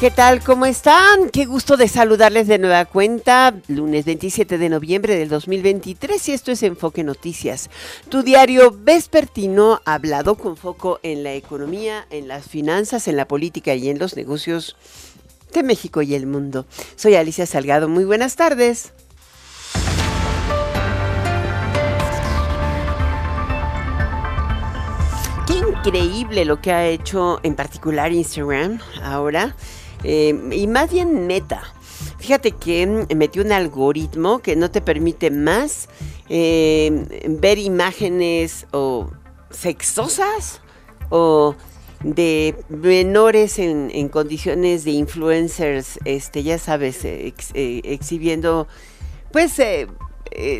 ¿Qué tal? ¿Cómo están? Qué gusto de saludarles de nueva cuenta, lunes 27 de noviembre del 2023 y esto es Enfoque Noticias, tu diario vespertino hablado con foco en la economía, en las finanzas, en la política y en los negocios de México y el mundo. Soy Alicia Salgado, muy buenas tardes. increíble lo que ha hecho en particular Instagram ahora, eh, y más bien Meta. Fíjate que metió un algoritmo que no te permite más eh, ver imágenes o sexosas o de menores en, condiciones de influencers, este, ya sabes, eh, exhibiendo pues eh,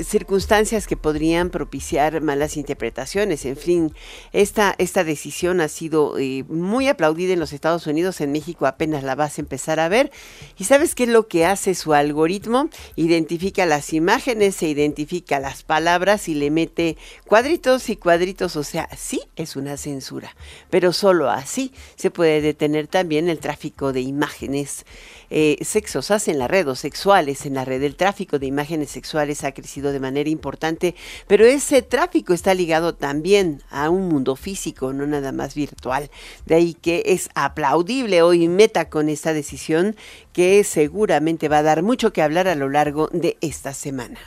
circunstancias que podrían propiciar malas interpretaciones. En fin, esta, esta decisión ha sido eh, muy aplaudida en los Estados Unidos, en México apenas la vas a empezar a ver. ¿Y sabes qué es lo que hace su algoritmo? Identifica las imágenes, se identifica las palabras y le mete cuadritos y cuadritos, o sea, sí es una censura, pero solo así se puede detener también el tráfico de imágenes eh, sexosas en la red o sexuales en la red. El tráfico de imágenes sexuales ha crecido de manera importante, pero ese tráfico está ligado también a un mundo físico, no nada más virtual. De ahí que es aplaudible hoy Meta con esta decisión que seguramente va a dar mucho que hablar a lo largo de esta semana.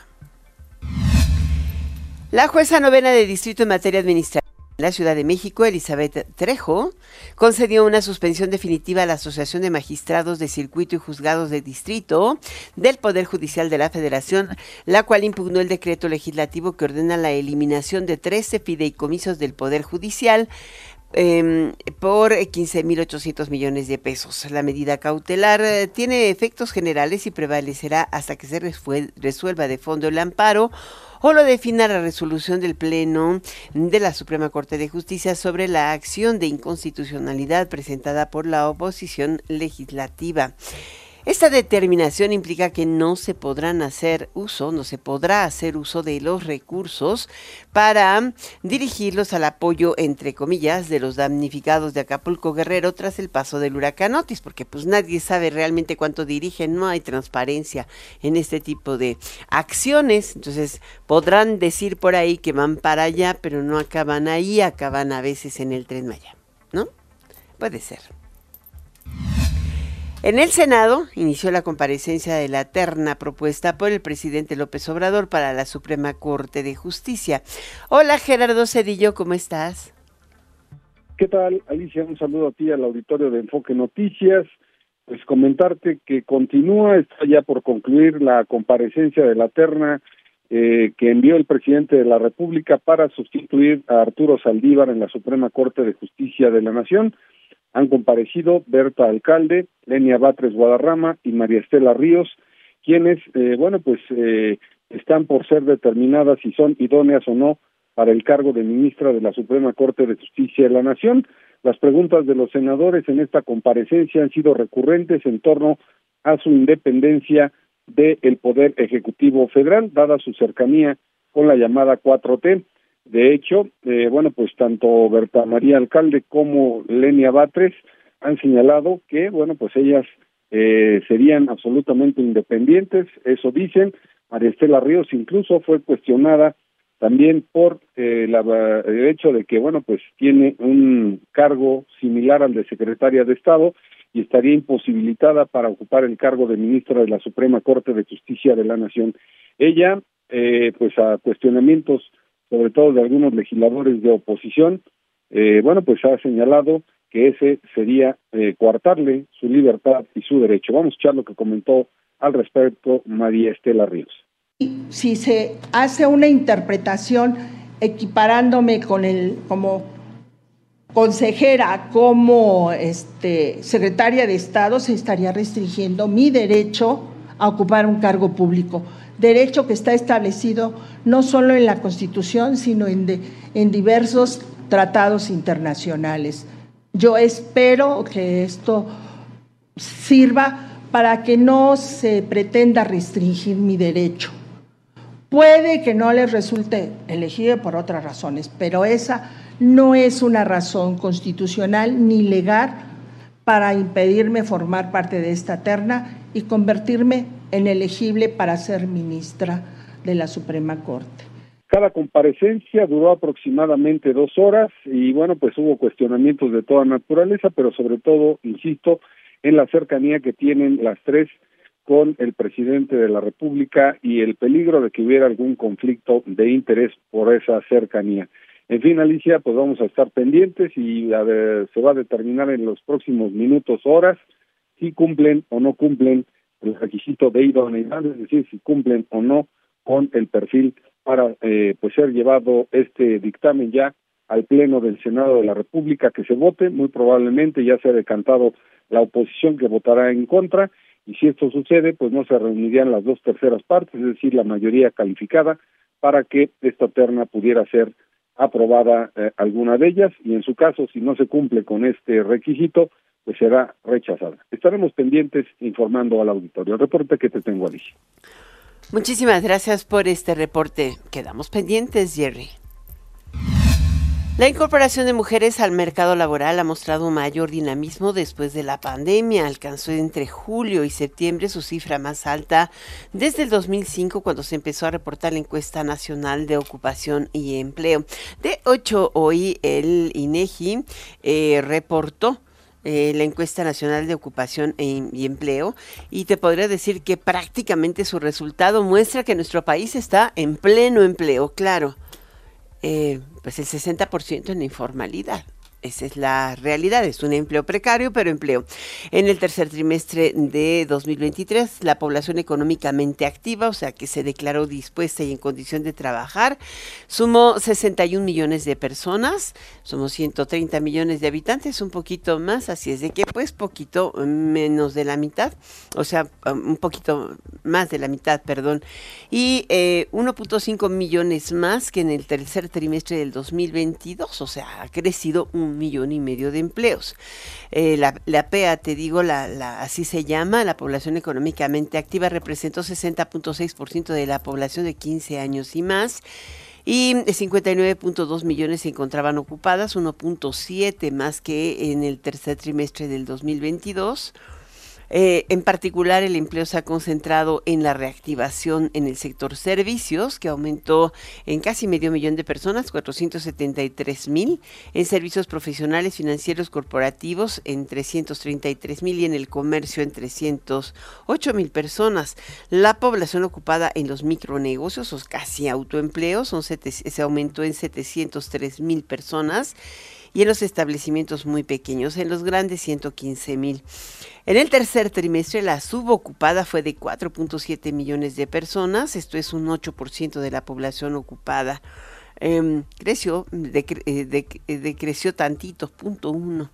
La jueza novena de distrito en materia administrativa la Ciudad de México, Elizabeth Trejo, concedió una suspensión definitiva a la Asociación de Magistrados de Circuito y Juzgados de Distrito del Poder Judicial de la Federación, la cual impugnó el decreto legislativo que ordena la eliminación de 13 fideicomisos del Poder Judicial eh, por 15.800 millones de pesos. La medida cautelar eh, tiene efectos generales y prevalecerá hasta que se resuelva de fondo el amparo o lo defina la resolución del Pleno de la Suprema Corte de Justicia sobre la acción de inconstitucionalidad presentada por la oposición legislativa. Esta determinación implica que no se podrán hacer uso, no se podrá hacer uso de los recursos para dirigirlos al apoyo, entre comillas, de los damnificados de Acapulco Guerrero tras el paso del huracán Otis, porque pues nadie sabe realmente cuánto dirigen, no hay transparencia en este tipo de acciones, entonces podrán decir por ahí que van para allá, pero no acaban ahí, acaban a veces en el tren Maya, ¿no? Puede ser. En el Senado inició la comparecencia de la terna propuesta por el presidente López Obrador para la Suprema Corte de Justicia. Hola Gerardo Cedillo, ¿cómo estás? ¿Qué tal, Alicia? Un saludo a ti al auditorio de Enfoque Noticias. Pues comentarte que continúa, está ya por concluir la comparecencia de la terna eh, que envió el presidente de la República para sustituir a Arturo Saldívar en la Suprema Corte de Justicia de la Nación. Han comparecido Berta Alcalde, Lenia Batres Guadarrama y María Estela Ríos, quienes, eh, bueno, pues eh, están por ser determinadas si son idóneas o no para el cargo de ministra de la Suprema Corte de Justicia de la Nación. Las preguntas de los senadores en esta comparecencia han sido recurrentes en torno a su independencia del Poder Ejecutivo Federal, dada su cercanía con la llamada 4T. De hecho, eh, bueno, pues tanto Berta María Alcalde como Lenia Batres han señalado que, bueno, pues ellas eh, serían absolutamente independientes, eso dicen. María Estela Ríos incluso fue cuestionada también por eh, el hecho de que, bueno, pues tiene un cargo similar al de secretaria de Estado y estaría imposibilitada para ocupar el cargo de ministra de la Suprema Corte de Justicia de la Nación. Ella, eh, pues a cuestionamientos sobre todo de algunos legisladores de oposición, eh, bueno, pues ha señalado que ese sería eh, coartarle su libertad y su derecho. Vamos a escuchar lo que comentó al respecto María Estela Ríos. Si se hace una interpretación equiparándome con el como consejera, como este, secretaria de Estado, se estaría restringiendo mi derecho a ocupar un cargo público, derecho que está establecido no solo en la Constitución, sino en, en diversos tratados internacionales. Yo espero que esto sirva para que no se pretenda restringir mi derecho. Puede que no les resulte elegible por otras razones, pero esa no es una razón constitucional ni legal para impedirme formar parte de esta terna y convertirme en elegible para ser ministra de la Suprema Corte. Cada comparecencia duró aproximadamente dos horas y bueno, pues hubo cuestionamientos de toda naturaleza, pero sobre todo, insisto, en la cercanía que tienen las tres con el presidente de la República y el peligro de que hubiera algún conflicto de interés por esa cercanía. En fin, Alicia, pues vamos a estar pendientes y se va a determinar en los próximos minutos, horas, si cumplen o no cumplen el requisito de idoneidad, es decir, si cumplen o no con el perfil para eh, pues ser llevado este dictamen ya al pleno del Senado de la República que se vote, muy probablemente ya se ha decantado la oposición que votará en contra. Y si esto sucede, pues no se reunirían las dos terceras partes, es decir, la mayoría calificada para que esta terna pudiera ser aprobada eh, alguna de ellas. Y en su caso, si no se cumple con este requisito, pues será rechazada. Estaremos pendientes informando al auditorio. Reporte que te tengo, Alicia. Muchísimas gracias por este reporte. Quedamos pendientes, Jerry. La incorporación de mujeres al mercado laboral ha mostrado un mayor dinamismo después de la pandemia. Alcanzó entre julio y septiembre su cifra más alta desde el 2005 cuando se empezó a reportar la encuesta nacional de ocupación y empleo. De 8 hoy el INEGI eh, reportó eh, la encuesta nacional de ocupación e y empleo y te podría decir que prácticamente su resultado muestra que nuestro país está en pleno empleo, claro, eh, pues el 60% en informalidad. Esa es la realidad, es un empleo precario, pero empleo. En el tercer trimestre de 2023, la población económicamente activa, o sea, que se declaró dispuesta y en condición de trabajar, sumó 61 millones de personas, somos 130 millones de habitantes, un poquito más, así es de que pues poquito menos de la mitad, o sea, un poquito más de la mitad, perdón, y 1.5 eh, millones más que en el tercer trimestre del 2022, o sea, ha crecido un millón y medio de empleos. Eh, la, PEA, te digo, la, así se llama, la población económicamente activa representó 60.6% de la población de 15 años y más y 59.2 millones se encontraban ocupadas, 1.7 más que en el tercer trimestre del 2022. Eh, en particular, el empleo se ha concentrado en la reactivación en el sector servicios, que aumentó en casi medio millón de personas, 473 mil, en servicios profesionales, financieros, corporativos, en 333 mil y en el comercio en 308 mil personas. La población ocupada en los micronegocios, o casi autoempleos, son se aumentó en 703 mil personas y en los establecimientos muy pequeños, en los grandes 115 mil. En el tercer trimestre la subocupada fue de 4.7 millones de personas, esto es un 8% de la población ocupada. Em, creció, eh, decreció tantito, punto uno.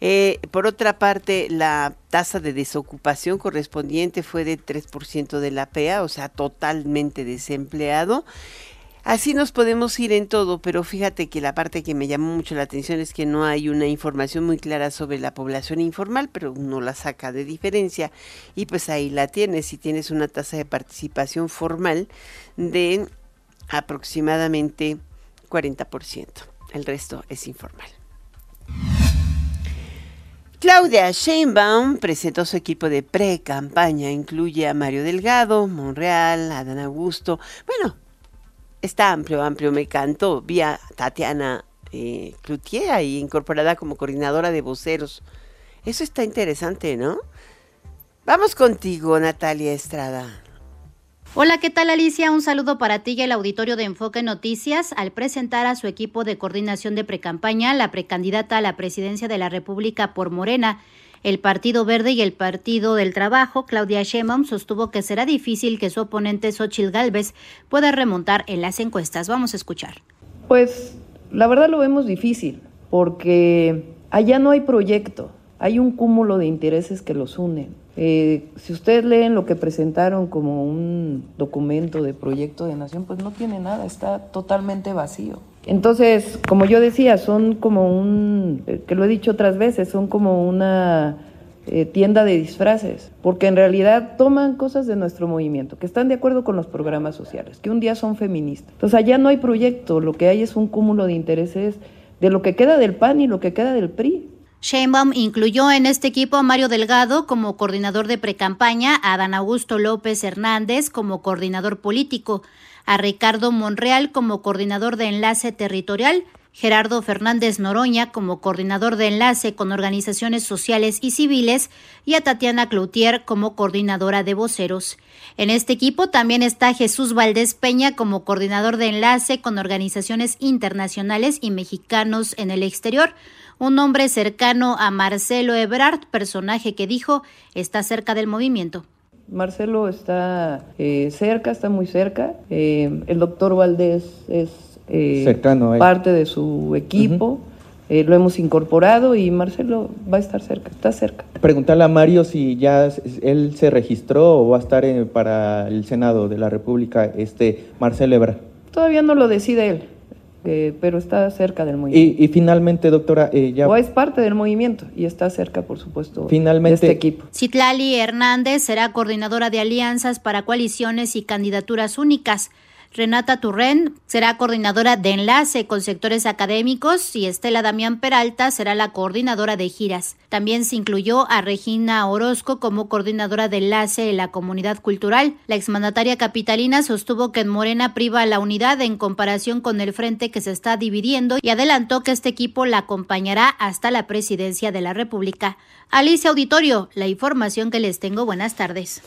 Eh, por otra parte, la tasa de desocupación correspondiente fue de 3% de la PEA, o sea, totalmente desempleado. Así nos podemos ir en todo, pero fíjate que la parte que me llamó mucho la atención es que no hay una información muy clara sobre la población informal, pero uno la saca de diferencia y pues ahí la tienes. Si tienes una tasa de participación formal de aproximadamente 40%, el resto es informal. Claudia Sheinbaum presentó su equipo de pre-campaña, incluye a Mario Delgado, Monreal, Adán Augusto, bueno, está amplio, amplio. Me encantó. Vi a Tatiana eh, Cloutier ahí incorporada como coordinadora de voceros. Eso está interesante, ¿no? Vamos contigo, Natalia Estrada. Hola, ¿qué tal Alicia? Un saludo para ti y el auditorio de Enfoque Noticias. Al presentar a su equipo de coordinación de precampaña, la precandidata a la presidencia de la República por Morena, el Partido Verde y el Partido del Trabajo, Claudia Sheinbaum, sostuvo que será difícil que su oponente Xochil Gálvez pueda remontar en las encuestas. Vamos a escuchar. Pues la verdad lo vemos difícil, porque allá no hay proyecto, hay un cúmulo de intereses que los unen. Eh, si ustedes leen lo que presentaron como un documento de proyecto de nación, pues no tiene nada, está totalmente vacío. Entonces, como yo decía, son como un, eh, que lo he dicho otras veces, son como una eh, tienda de disfraces, porque en realidad toman cosas de nuestro movimiento, que están de acuerdo con los programas sociales, que un día son feministas. Entonces, allá no hay proyecto, lo que hay es un cúmulo de intereses de lo que queda del PAN y lo que queda del PRI. Sheinbaum incluyó en este equipo a Mario Delgado como coordinador de precampaña, a Dan Augusto López Hernández como coordinador político, a Ricardo Monreal como coordinador de enlace territorial, Gerardo Fernández Noroña como coordinador de enlace con organizaciones sociales y civiles y a Tatiana Cloutier como coordinadora de voceros. En este equipo también está Jesús Valdés Peña como coordinador de enlace con organizaciones internacionales y mexicanos en el exterior, un hombre cercano a Marcelo Ebrard, personaje que dijo está cerca del movimiento. Marcelo está eh, cerca, está muy cerca. Eh, el doctor Valdés es eh, parte de su equipo. lo hemos incorporado y Marcelo va a estar cerca, está cerca. Preguntarle a Mario si ya él se registró o va a estar para el Senado de la República, este Marcelo Ebrard. Todavía no lo decide él. Eh, pero está cerca del movimiento. Y, finalmente, doctora, eh, ya... O es parte del movimiento y está cerca, por supuesto, finalmente, de este equipo. Citlali Hernández será coordinadora de alianzas para coaliciones y candidaturas únicas. Renata Turren será coordinadora de enlace con sectores académicos y Estela Damián Peralta será la coordinadora de giras. También se incluyó a Regina Orozco como coordinadora de enlace en la comunidad cultural. La exmandataria capitalina sostuvo que en Morena priva la unidad en comparación con el frente que se está dividiendo y adelantó que este equipo la acompañará hasta la presidencia de la República. Alicia Auditorio, la información que les tengo. Buenas tardes.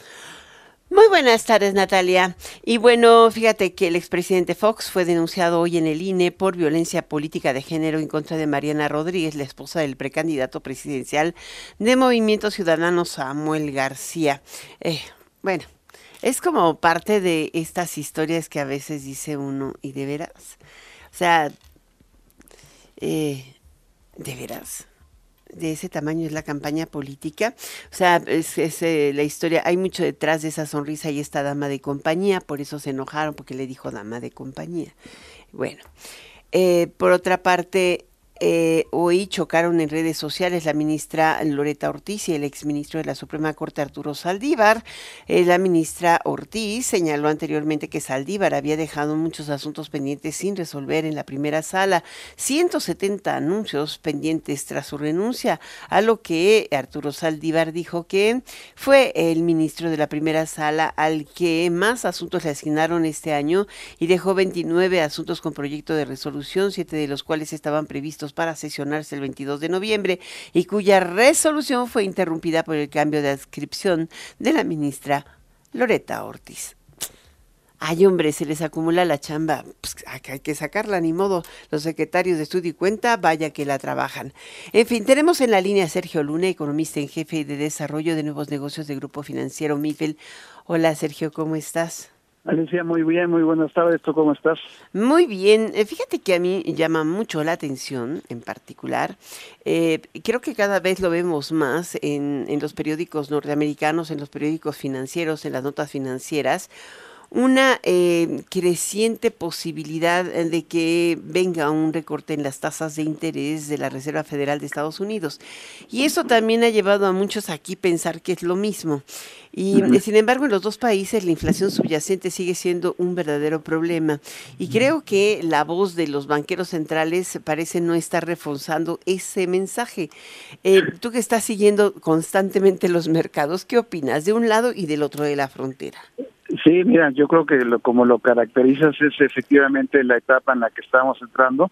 Muy buenas tardes, Natalia. Y bueno, fíjate que el expresidente Fox fue denunciado hoy en el INE por violencia política de género en contra de Mariana Rodríguez, la esposa del precandidato presidencial de Movimiento Ciudadano Samuel García. Eh, bueno, es como parte de estas historias que a veces dice uno, y de veras. O sea, eh, de veras de ese tamaño es la campaña política. O sea, es, eh, la historia, hay mucho detrás de esa sonrisa y esta dama de compañía, por eso se enojaron, porque le dijo dama de compañía. Bueno, eh, por otra parte, eh, hoy chocaron en redes sociales la ministra Loreta Ortiz y el exministro de la Suprema Corte Arturo Saldívar. Eh, la ministra Ortiz señaló anteriormente que Saldívar había dejado muchos asuntos pendientes sin resolver en la primera sala, 170 anuncios pendientes tras su renuncia, a lo que Arturo Saldívar dijo que fue el ministro de la primera sala al que más asuntos le asignaron este año y dejó 29 asuntos con proyecto de resolución, siete de los cuales estaban previstos para sesionarse el 22 de noviembre y cuya resolución fue interrumpida por el cambio de adscripción de la ministra Loreta Ortiz. Ay, hombre, se les acumula la chamba. Pues, hay que sacarla, ni modo. Los secretarios de estudio y cuenta, vaya que la trabajan. En fin, tenemos en la línea a Sergio Luna, economista en jefe de desarrollo de nuevos negocios de Grupo Financiero MIFEL. Hola, Sergio, ¿cómo estás? Alicia, muy bien, muy buenas tardes. ¿Tú cómo estás? Muy bien. Eh, fíjate que a mí llama mucho la atención, en particular. Eh, creo que cada vez lo vemos más en, en los periódicos norteamericanos, en los periódicos financieros, en las notas financieras una eh, creciente posibilidad de que venga un recorte en las tasas de interés de la Reserva Federal de Estados Unidos. Y eso también ha llevado a muchos aquí pensar que es lo mismo. Y sin embargo, en los dos países la inflación subyacente sigue siendo un verdadero problema. Y creo que la voz de los banqueros centrales parece no estar reforzando ese mensaje. Eh, tú que estás siguiendo constantemente los mercados, ¿qué opinas de un lado y del otro de la frontera? Sí, mira, yo creo que lo, como lo caracterizas es efectivamente la etapa en la que estamos entrando.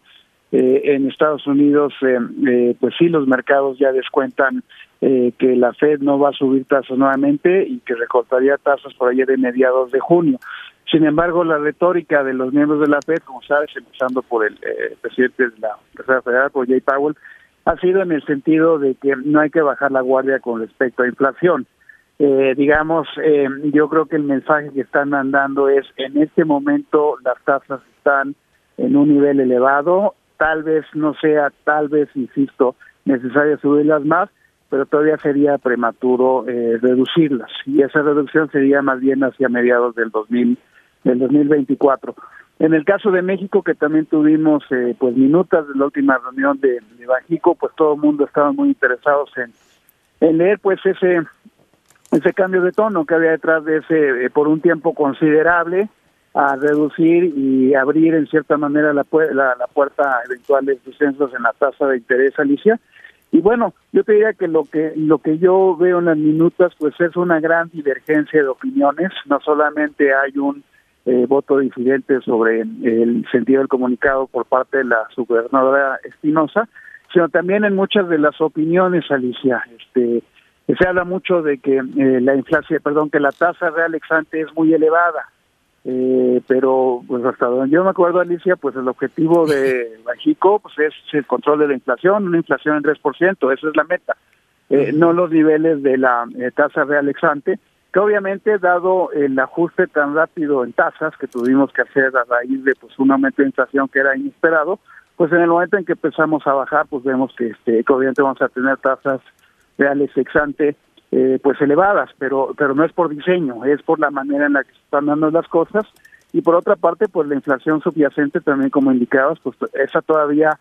eh, en Estados Unidos, eh, eh, pues sí, los mercados ya descuentan que la Fed no va a subir tasas nuevamente y que recortaría tasas por ayer de mediados de junio. Sin embargo, la retórica de los miembros de la Fed, como sabes, empezando por el presidente de la Reserva Federal, por Jay Powell, ha sido en el sentido de que no hay que bajar la guardia con respecto a inflación. Digamos, yo creo que el mensaje que están mandando es, en este momento las tasas están en un nivel elevado, tal vez no sea, tal vez, insisto, necesario subirlas más, pero todavía sería prematuro eh, reducirlas y esa reducción sería más bien hacia mediados del 2000 del 2024. En el caso de México, que también tuvimos eh, pues minutas de la última reunión de, de Bajico, pues todo el mundo estaba muy interesados en, en leer pues ese ese cambio de tono que había detrás de ese eh, por un tiempo considerable a reducir y abrir en cierta manera la, la, la puerta a eventuales descensos en la tasa de interés, Alicia. Y bueno, yo te diría que lo que lo que yo veo en las minutas pues es una gran divergencia de opiniones, no solamente hay un eh, voto disidente sobre el sentido del comunicado por parte de la subgobernadora Espinosa, sino también en muchas de las opiniones, Alicia, este se habla mucho de que eh, la inflación, perdón, que la tasa real exante es muy elevada, eh, pero pues hasta donde yo me acuerdo Alicia pues el objetivo de México pues es el control de la inflación una inflación en 3% esa es la meta. Eh, no los niveles de la eh, tasa real exante que obviamente dado el ajuste tan rápido en tasas que tuvimos que hacer a raíz de pues un aumento de inflación que era inesperado pues en el momento en que empezamos a bajar pues vemos que este que obviamente vamos a tener tasas reales exante eh, pues elevadas, pero pero no es por diseño, es por la manera en la que se están dando las cosas y por otra parte pues la inflación subyacente también como indicabas, pues esa todavía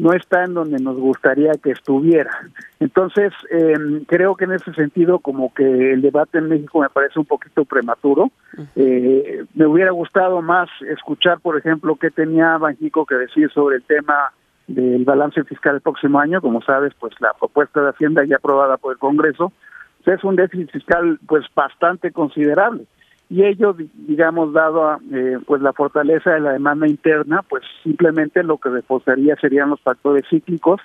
no está en donde nos gustaría que estuviera. Entonces, eh, creo que en ese sentido, como que el debate en México me parece un poquito prematuro. Eh, me hubiera gustado más escuchar, por ejemplo, qué tenía Banjico que decir sobre el tema del balance fiscal el próximo año. Como sabes, pues la propuesta de Hacienda ya aprobada por el Congreso es un déficit fiscal pues bastante considerable y ello digamos dado eh, pues la fortaleza de la demanda interna pues simplemente lo que reforzaría serían los factores cíclicos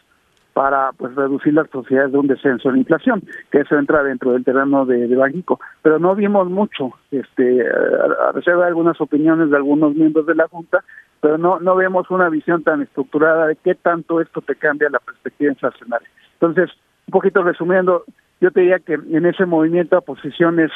para pues reducir las posibilidades de un descenso en inflación que eso entra dentro del terreno de, de pero no vimos mucho este a reserva de algunas opiniones de algunos miembros de la junta pero no no vemos una visión tan estructurada de qué tanto esto te cambia la perspectiva inflacionaria entonces un poquito resumiendo yo te diría que en ese movimiento a posiciones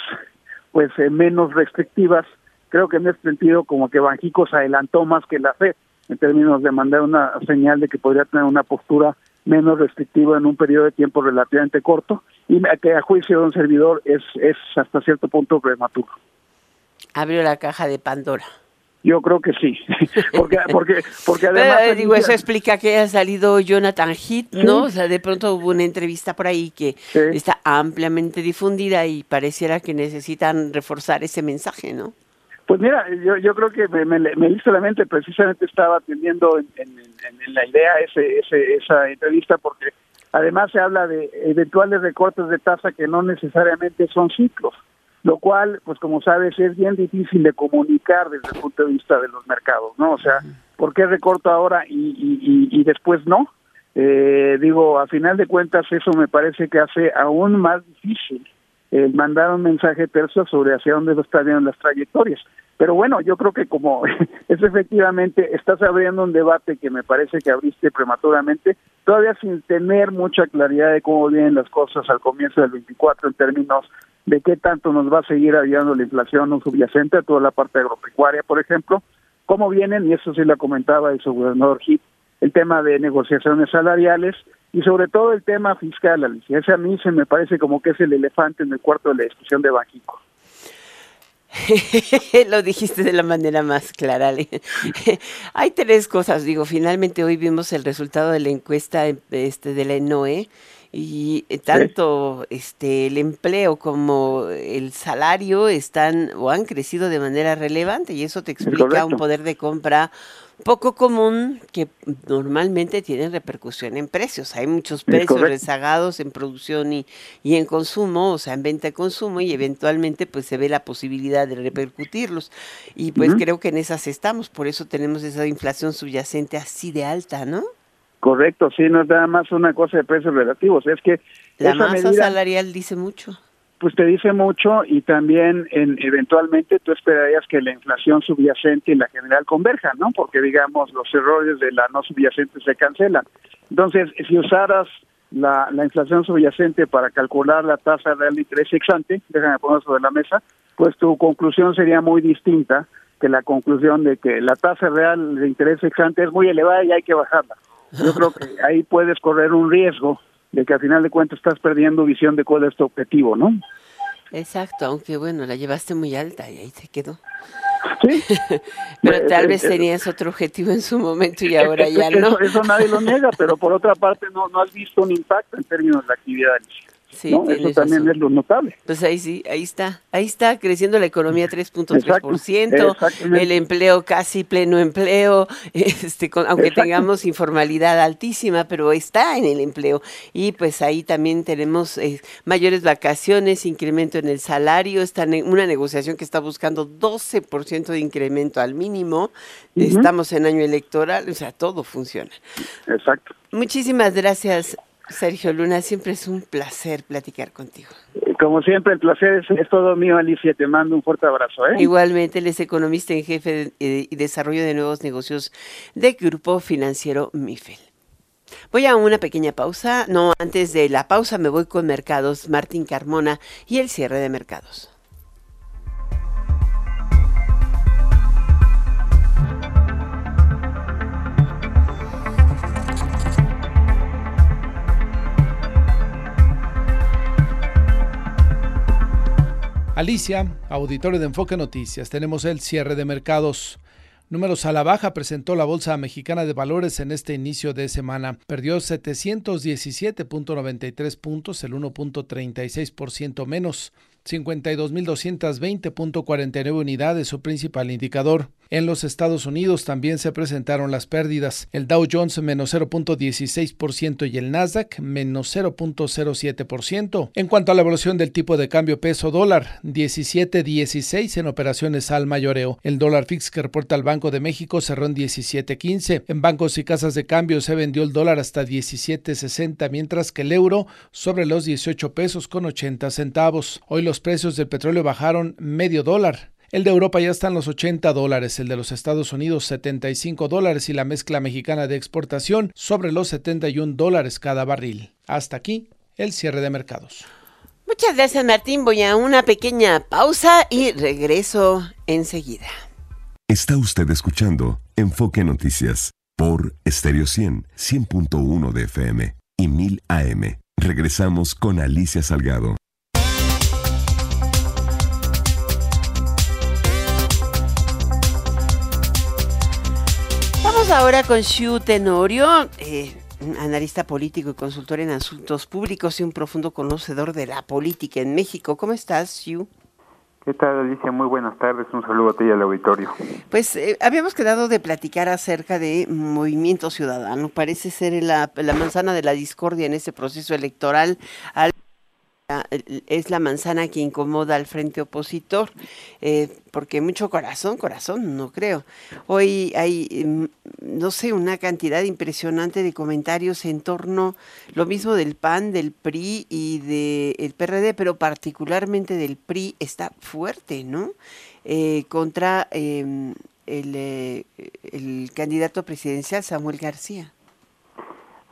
pues eh, menos restrictivas, creo que en ese sentido como que Banjico se adelantó más que la FED en términos de mandar una señal de que podría tener una postura menos restrictiva en un periodo de tiempo relativamente corto y que a juicio de un servidor es, es hasta cierto punto prematuro. Abrió la caja de Pandora. Yo creo que sí, porque porque porque además digo eso explica que haya salido Jonathan Heath, ¿no? O sea, de pronto hubo una entrevista por ahí que está ampliamente difundida y pareciera que necesitan reforzar ese mensaje, ¿no? Pues mira, yo, yo creo que me, me, me hizo la mente, precisamente estaba atendiendo en, en, la idea ese, ese, esa entrevista porque además se habla de eventuales recortes de tasa que no necesariamente son ciclos lo cual, pues como sabes, es bien difícil de comunicar desde el punto de vista de los mercados, ¿no? O sea, ¿por qué recorto ahora y, y, y, después no? Eh, digo, a final de cuentas, eso me parece que hace aún más difícil el mandar un mensaje tercio sobre hacia dónde lo están viendo las trayectorias. Pero bueno, yo creo que como es efectivamente, estás abriendo un debate que me parece que abriste prematuramente, todavía sin tener mucha claridad de cómo vienen las cosas al comienzo del 24 en términos de qué tanto nos va a seguir ayudando la inflación no subyacente a toda la parte agropecuaria, por ejemplo, cómo vienen, y eso sí lo comentaba el gobernador Hip, el tema de negociaciones salariales y sobre todo el tema fiscal, Alicia. Ese a mí se me parece como que es el elefante en el cuarto de la discusión de Banjico. Lo dijiste de la manera más clara. Hay tres cosas, digo, finalmente hoy vimos el resultado de la encuesta este, de la ENOE y eh, tanto este el empleo como el salario están o han crecido de manera relevante y eso te explica un poder de compra poco común que normalmente tiene repercusión en precios. Hay muchos precios rezagados en producción y, y en consumo, o sea, en venta y consumo, y eventualmente pues se ve la posibilidad de repercutirlos. Y pues creo que en esas estamos, por eso tenemos esa inflación subyacente así de alta, ¿no? Correcto, sí, no es nada más una cosa de precios relativos, es que la masa salarial dice mucho. Pues te dice mucho y también en, eventualmente tú esperarías que la inflación subyacente y la general converjan, ¿no? Porque digamos los errores de la no subyacente se cancelan. Entonces, si usaras la, la inflación subyacente para calcular la tasa real de interés exante, déjame poner sobre la mesa, pues tu conclusión sería muy distinta que la conclusión de que la tasa real de interés exante es muy elevada y hay que bajarla. Yo creo que ahí puedes correr un riesgo de que al final de cuentas estás perdiendo visión de cuál es tu objetivo, ¿no? Exacto, aunque bueno, la llevaste muy alta y ahí se quedó. Sí. pero eh, tal vez eh, tenías otro objetivo en su momento y ahora ya no. Eso, nadie lo niega, pero por otra parte no, no has visto un impacto en términos de actividad. Sí, Eso también es lo notable. Pues ahí sí, ahí está, ahí está creciendo la economía 3.3%, el empleo casi pleno empleo, este, aunque tengamos informalidad altísima, pero está en el empleo. Y pues ahí también tenemos eh, mayores vacaciones, incremento en el salario, está una negociación que está buscando 12% de incremento al mínimo, estamos en año electoral, o sea, todo funciona. Exacto. Muchísimas gracias, Sergio Luna, siempre es un placer platicar contigo. Como siempre, el placer es, todo mío, Alicia. Te mando un fuerte abrazo. ¿eh? Igualmente, él es economista en jefe y desarrollo de nuevos negocios de Grupo Financiero MIFEL. Voy a una pequeña pausa. No, antes de la pausa me voy con Mercados, Martín Carmona y el cierre de mercados. Alicia, auditorio de Enfoque Noticias, tenemos el cierre de mercados. Números a la baja presentó la Bolsa Mexicana de Valores en este inicio de semana. Perdió 717.93 puntos, el 1.36% menos. 52.220.49 unidades, su principal indicador. En los Estados Unidos también se presentaron las pérdidas. El Dow Jones menos 0.16% y el Nasdaq menos 0.07%. En cuanto a la evolución del tipo de cambio peso dólar, 17.16 en operaciones al mayoreo. El dólar fix que reporta el Banco de México cerró en 17.15. En bancos y casas de cambio se vendió el dólar hasta 17.60, mientras que el euro sobre los 18 pesos con 80 centavos. Hoy los precios del petróleo bajaron medio dólar. El de Europa ya está en los 80 dólares, el de los Estados Unidos 75 dólares y la mezcla mexicana de exportación sobre los 71 dólares cada barril. Hasta aquí el cierre de mercados. Muchas gracias Martín, voy a una pequeña pausa y regreso enseguida. Está usted escuchando Enfoque Noticias por Stereo 100, 100.1 de FM y 1000 AM. Regresamos con Alicia Salgado. Ahora con Xiu Tenorio, eh, analista político y consultor en asuntos públicos y un profundo conocedor de la política en México. ¿Cómo estás, Xiu? ¿Qué tal, Alicia? Muy buenas tardes. Un saludo a ti y al auditorio. Pues eh, habíamos quedado de platicar acerca de Movimiento Ciudadano. Parece ser la, la manzana de la discordia en este proceso electoral. Al es la manzana que incomoda al frente opositor, eh, porque mucho corazón, corazón, no creo. Hoy hay, mm, no sé, una cantidad impresionante de comentarios en torno, lo mismo del PAN, del PRI y del PRD, pero particularmente del PRI está fuerte, ¿no? Eh, contra em, eh, el candidato presidencial Samuel García.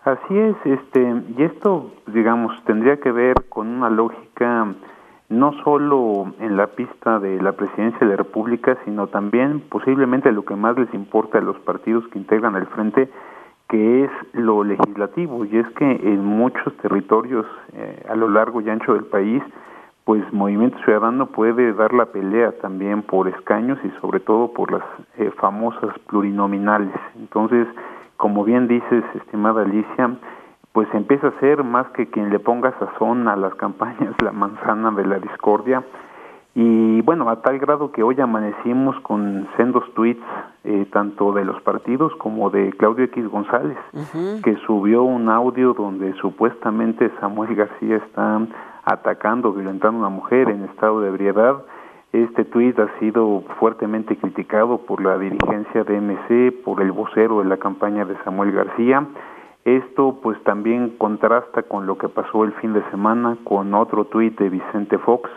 Así es, este, y esto, digamos, tendría que ver con una lógica no solo en la pista de la presidencia de la República, sino también posiblemente lo que más les importa a los partidos que integran el frente, que es lo legislativo, y es que en muchos territorios eh, a lo largo y ancho del país, pues Movimiento Ciudadano puede dar la pelea también por escaños y sobre todo por las eh, famosas plurinominales. Entonces, como bien dices, estimada Alicia, pues empieza a ser más que quien le ponga sazón a las campañas la manzana de la discordia. Y bueno, a tal grado que hoy amanecimos con sendos tweets, eh, tanto de los partidos como de Claudio X González, que subió un audio donde supuestamente Samuel García está atacando, violentando a una mujer en estado de ebriedad este tuit ha sido fuertemente criticado por la dirigencia de MC, por el vocero de la campaña de Samuel García. Esto pues también contrasta con lo que pasó el fin de semana con otro tuit de Vicente Fox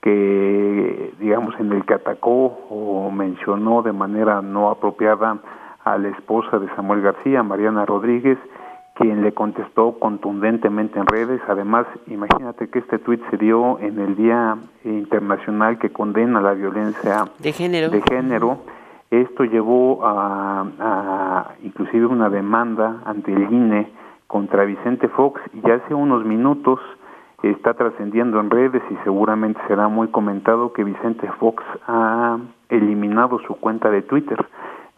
que digamos en el que atacó o mencionó de manera no apropiada a la esposa de Samuel García, Mariana Rodríguez, quien le contestó contundentemente en redes. Además, imagínate que este tuit se dio en el Día Internacional que condena la violencia de género. De género. Esto llevó a, a inclusive una demanda ante el INE contra Vicente Fox y hace unos minutos está trascendiendo en redes y seguramente será muy comentado que Vicente Fox ha eliminado su cuenta de Twitter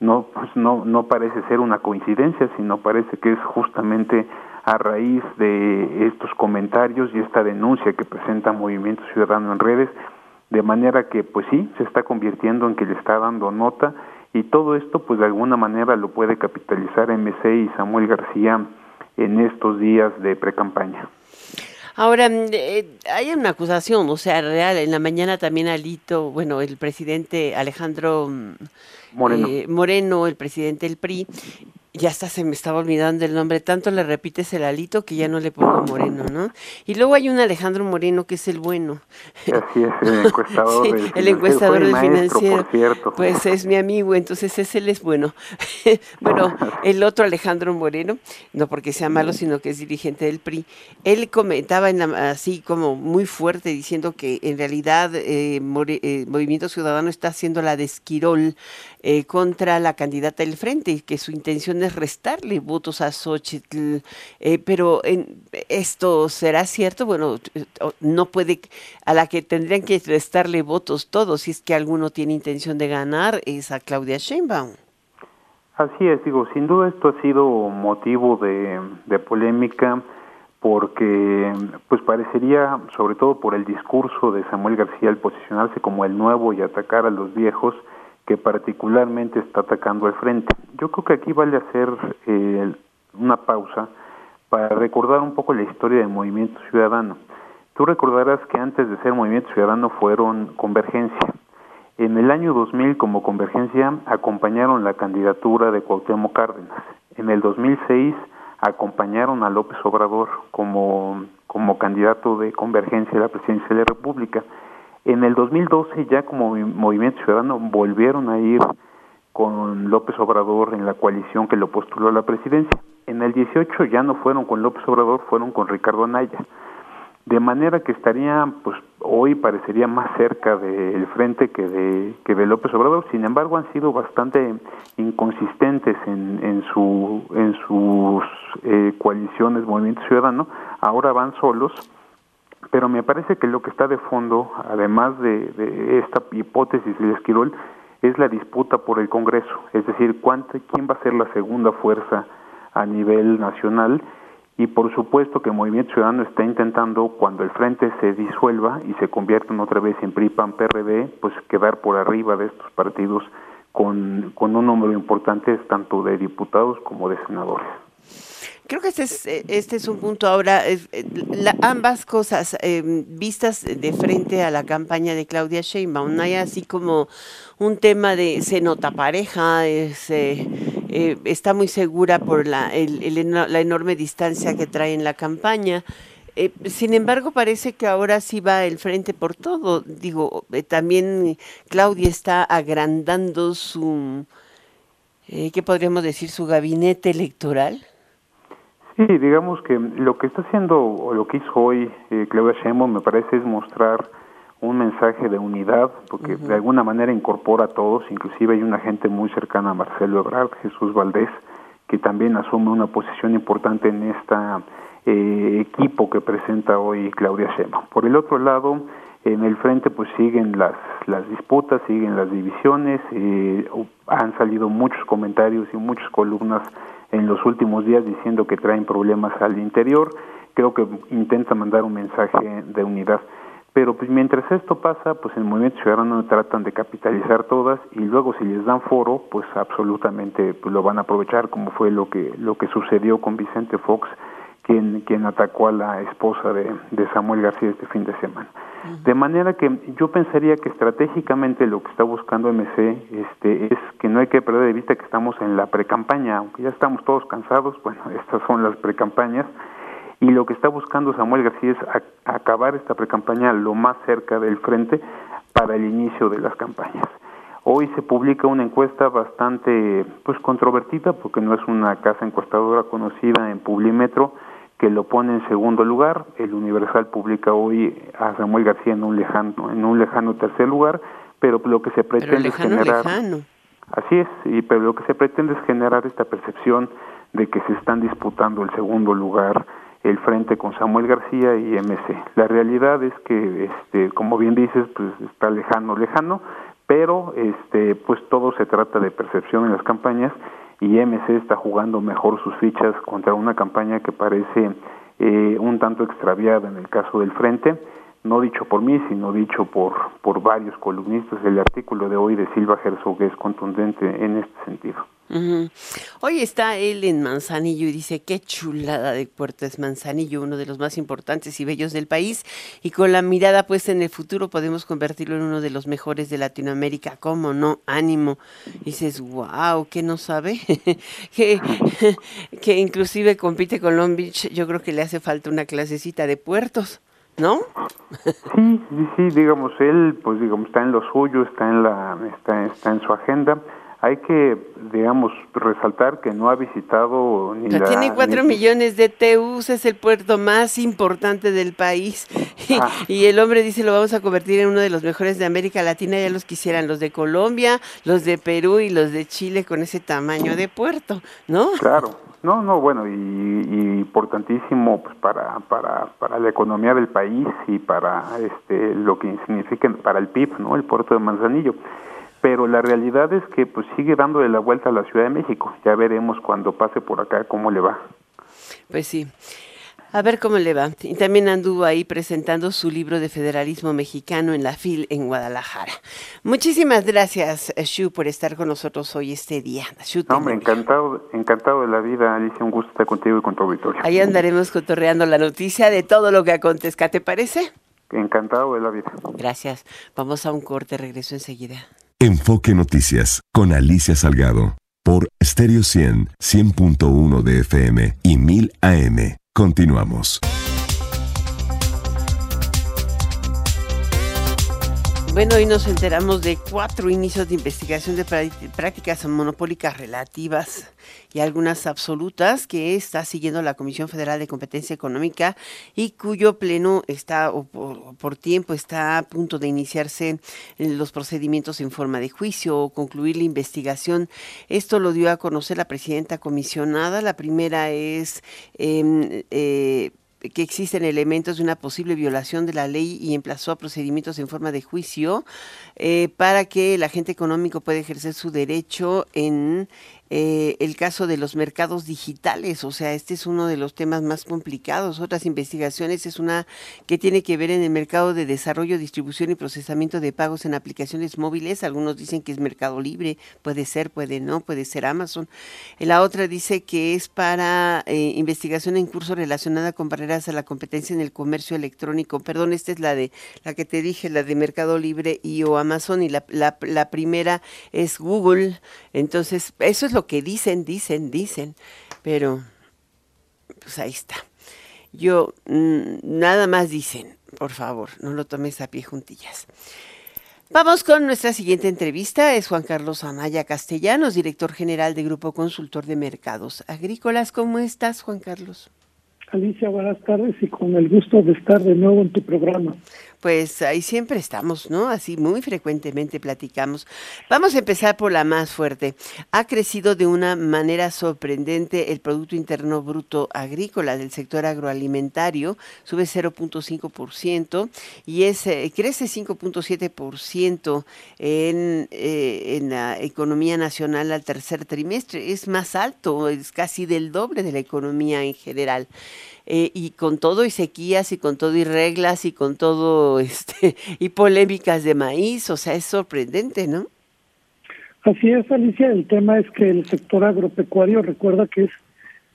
no pues no no parece ser una coincidencia sino parece que es justamente a raíz de estos comentarios y esta denuncia que presenta Movimiento Ciudadano en redes de manera que pues sí se está convirtiendo en que le está dando nota y todo esto pues de alguna manera lo puede capitalizar MC y Samuel García en estos días de precampaña. Ahora, eh, hay una acusación, o sea, real, en la mañana también Alito, bueno, el presidente Alejandro mm, Moreno. Eh, Moreno, el presidente del PRI, ya hasta se me estaba olvidando el nombre, tanto le repites el alito que ya no le pongo Moreno, ¿no? Y luego hay un Alejandro Moreno que es el bueno. Así es, el encuestador sí, el encuestador del financiero. Pues es mi amigo, entonces ese él es bueno. bueno, el otro Alejandro Moreno, no porque sea malo, sino que es dirigente del PRI, él comentaba en así como muy fuerte diciendo que en realidad eh, eh, Movimiento Ciudadano está haciendo la de Esquirol eh, contra la candidata del Frente, que su intención es restarle votos a Xochitl. Eh, pero en, esto será cierto, bueno, no puede, a la que tendrían que restarle votos todos, si es que alguno tiene intención de ganar, es a Claudia Sheinbaum. Así es, digo, sin duda esto ha sido motivo de, de polémica porque pues parecería, sobre todo por el discurso de Samuel García, el posicionarse como el nuevo y atacar a los viejos, que particularmente está atacando al frente. Yo creo que aquí vale hacer eh, una pausa para recordar un poco la historia del movimiento ciudadano. Tú recordarás que antes de ser movimiento ciudadano fueron Convergencia. En el año 2000 como Convergencia acompañaron la candidatura de Cuauhtémoc Cárdenas. En el 2006 acompañaron a López Obrador como, como candidato de Convergencia a la presidencia de la República. En el 2012 ya como Movimiento Ciudadano volvieron a ir con López Obrador en la coalición que lo postuló a la presidencia. En el 18 ya no fueron con López Obrador, fueron con Ricardo Anaya. De manera que estaría, pues hoy parecería más cerca del frente que de, que de López Obrador. Sin embargo, han sido bastante inconsistentes en, en, su, en sus eh, coaliciones Movimiento Ciudadano. Ahora van solos pero me parece que lo que está de fondo, además de, esta hipótesis de Esquirol, es la disputa por el Congreso, es decir, cuánto, quién va a ser la segunda fuerza a nivel nacional y por supuesto que Movimiento Ciudadano está intentando cuando el frente se disuelva y se convierta otra vez en PRI PAN PRD, pues quedar por arriba de estos partidos con un número importante tanto de diputados como de senadores. Creo que este es, eh, este es un punto ahora, eh, ambas cosas vistas de frente a la campaña de Claudia Sheinbaum. Hay así como un tema de se nota pareja, eh, está muy segura por la, la enorme distancia que trae en la campaña. sin embargo, parece que ahora sí va el frente por todo. Digo, también Claudia está agrandando su, ¿qué podríamos decir? Su gabinete electoral. Sí, digamos que lo que está haciendo o lo que hizo hoy eh, Claudia Sheinbaum me parece es mostrar un mensaje de unidad, porque de alguna manera incorpora a todos, inclusive hay una gente muy cercana a Marcelo Ebrard, Jesús Valdés, que también asume una posición importante en esta eh, equipo que presenta hoy Claudia Sheinbaum. Por el otro lado, en el frente pues siguen las las disputas, siguen las divisiones, eh, han salido muchos comentarios y muchas columnas en los últimos días diciendo que traen problemas al interior. Creo que intenta mandar un mensaje de unidad. Pero pues mientras esto pasa, pues el Movimiento Ciudadano tratan de capitalizar todas y luego si les dan foro, pues absolutamente pues lo van a aprovechar como fue lo que lo que sucedió con Vicente Fox quien, quien atacó a la esposa de, de Samuel García este fin de semana. De manera que yo pensaría que estratégicamente lo que está buscando MC este, es que no hay que perder de vista que estamos en la precampaña, aunque ya estamos todos cansados, bueno, estas son las precampañas, y lo que está buscando Samuel García es acabar esta precampaña lo más cerca del frente para el inicio de las campañas. Hoy se publica una encuesta bastante pues controvertida porque no es una casa encuestadora conocida en Publimetro que lo pone en segundo lugar. El Universal publica hoy a Samuel García en un lejano en un lejano tercer lugar, pero lo que se pretende es generar Así es, y pero lo que se pretende es generar esta percepción de que se están disputando el segundo lugar el frente con Samuel García y MC. La realidad es que, este, como bien dices, pues está lejano, lejano, pero este, pues todo se trata de percepción en las campañas y MC está jugando mejor sus fichas contra una campaña que parece eh, un tanto extraviada en el caso del frente, no dicho por mí, sino dicho por, por varios columnistas. El artículo de hoy de Silva Herzog es contundente en este sentido. Hoy está él en Manzanillo y dice, qué chulada de puerto es Manzanillo, uno de los más importantes y bellos del país, y con la mirada puesta en el futuro podemos convertirlo en uno de los mejores de Latinoamérica, ¿cómo no? Ánimo. Y dices, wow, ¿qué no sabe? que, que inclusive compite con Long Beach, yo creo que le hace falta una clasecita de puertos. ¿No? Sí, sí, sí, digamos, él, pues digamos, está en lo suyo, está en la, está, está en su agenda hay que, digamos, resaltar que no ha visitado ni la, Tiene cuatro millones de TUs, es el puerto más importante del país. Ah. Y, el hombre dice, lo vamos a convertir en uno de los mejores de América Latina, ya los quisieran los de Colombia, los de Perú y los de Chile con ese tamaño de puerto, ¿no? Claro, no, no, bueno, y, importantísimo pues para, para, para la economía del país y para este lo que significa para el PIB, ¿no? El puerto de Manzanillo pero la realidad es que pues sigue dándole la vuelta a la Ciudad de México. Ya veremos cuando pase por acá cómo le va. Pues sí. A ver cómo le va. Y también anduvo ahí presentando su libro de federalismo mexicano en la FIL en Guadalajara. Muchísimas gracias, Shu, por estar con nosotros hoy este día. hombre, encantado, encantado de la vida, Alicia. Un gusto estar contigo y con tu auditorio. Ahí andaremos cotorreando la noticia de todo lo que acontezca, ¿te parece? Encantado de la vida. Gracias. Vamos a un corte, regreso enseguida. Enfoque Noticias con Alicia Salgado por Stereo 100, 100.1 de FM y 1000 AM. Continuamos. Bueno, hoy nos enteramos de cuatro inicios de investigación de prácticas monopólicas relativas y algunas absolutas que está siguiendo la Comisión Federal de Competencia Económica y cuyo pleno está o por, tiempo está a punto de iniciarse los procedimientos en forma de juicio o concluir la investigación. Esto lo dio a conocer la presidenta comisionada. La primera es em, eh, que existen elementos de una posible violación de la ley y emplazó a procedimientos en forma de juicio eh, para que el agente económico pueda ejercer su derecho en eh, el caso de los mercados digitales, o sea, este es uno de los temas más complicados. Otras investigaciones es una que tiene que ver en el mercado de desarrollo, distribución y procesamiento de pagos en aplicaciones móviles. Algunos dicen que es Mercado Libre, puede ser, puede no, puede ser Amazon. La otra dice que es para eh, investigación en curso relacionada con barreras a la competencia en el comercio electrónico. Perdón, esta es la de la que te dije, la de Mercado Libre y o Amazon y la, la, la primera es Google. Entonces, eso es lo que dicen, dicen, dicen, pero pues ahí está. Yo, mm, nada más dicen, por favor, no lo tomes a pie juntillas. Vamos con nuestra siguiente entrevista. Es Juan Carlos Amaya Castellanos, director general de Grupo Consultor de Mercados Agrícolas. ¿Cómo estás, Juan Carlos? Alicia, buenas tardes y con el gusto de estar de nuevo en tu programa. Pues ahí siempre estamos, ¿no? Así muy frecuentemente platicamos. Vamos a empezar por la más fuerte. Ha crecido de una manera sorprendente el Producto Interno Bruto Agrícola del sector agroalimentario, sube 0.5% y es, eh, crece 5.7% en, eh, en la economía nacional al tercer trimestre. Es más alto, es casi del doble de la economía en general. Eh, y con todo y sequías y con todo y reglas y con todo este y polémicas de maíz, o sea, es sorprendente, ¿no? Así es, Alicia, el tema es que el sector agropecuario recuerda que es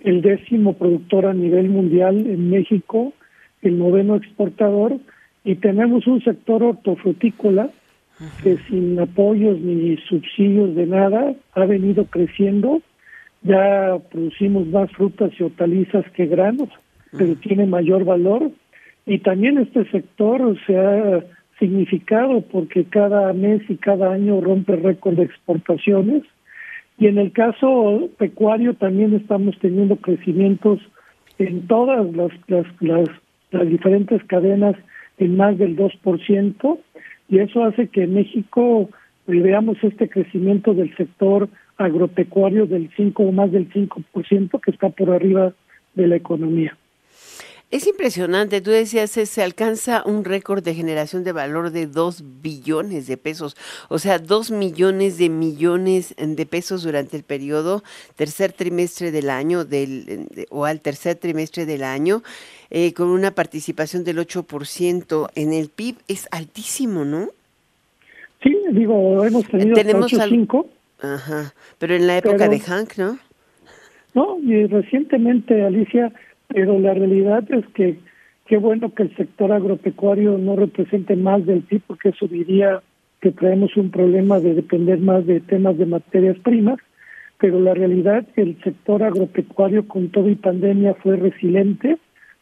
el décimo productor a nivel mundial en México, el noveno exportador, y tenemos un sector hortofrutícola que sin apoyos ni subsidios de nada ha venido creciendo. Ya producimos más frutas y hortalizas que granos, pero tiene mayor valor. Y también este sector se ha significado porque cada mes y cada año rompe récord de exportaciones. Y en el caso pecuario también estamos teniendo crecimientos en todas las, las, las, las diferentes cadenas en más del 2%, y eso hace que en México eh, veamos este crecimiento del sector agropecuario del 5 o más del 5%, que está por arriba de la economía. Es impresionante, tú decías, se alcanza un récord de generación de valor de 2 billones de pesos, o sea, 2 millones de millones de pesos durante el periodo tercer trimestre del año del, o al tercer trimestre del año, eh, con una participación del 8% en el PIB, es altísimo, ¿no? Sí, digo, hemos tenido Tenemos 8, Ajá, pero en la época de Hank, ¿no? No, y recientemente, Alicia, pero la realidad es que qué bueno que el sector agropecuario no represente más del PIB, porque eso diría que traemos un problema de depender más de temas de materias primas, pero la realidad el sector agropecuario con todo y pandemia fue resiliente,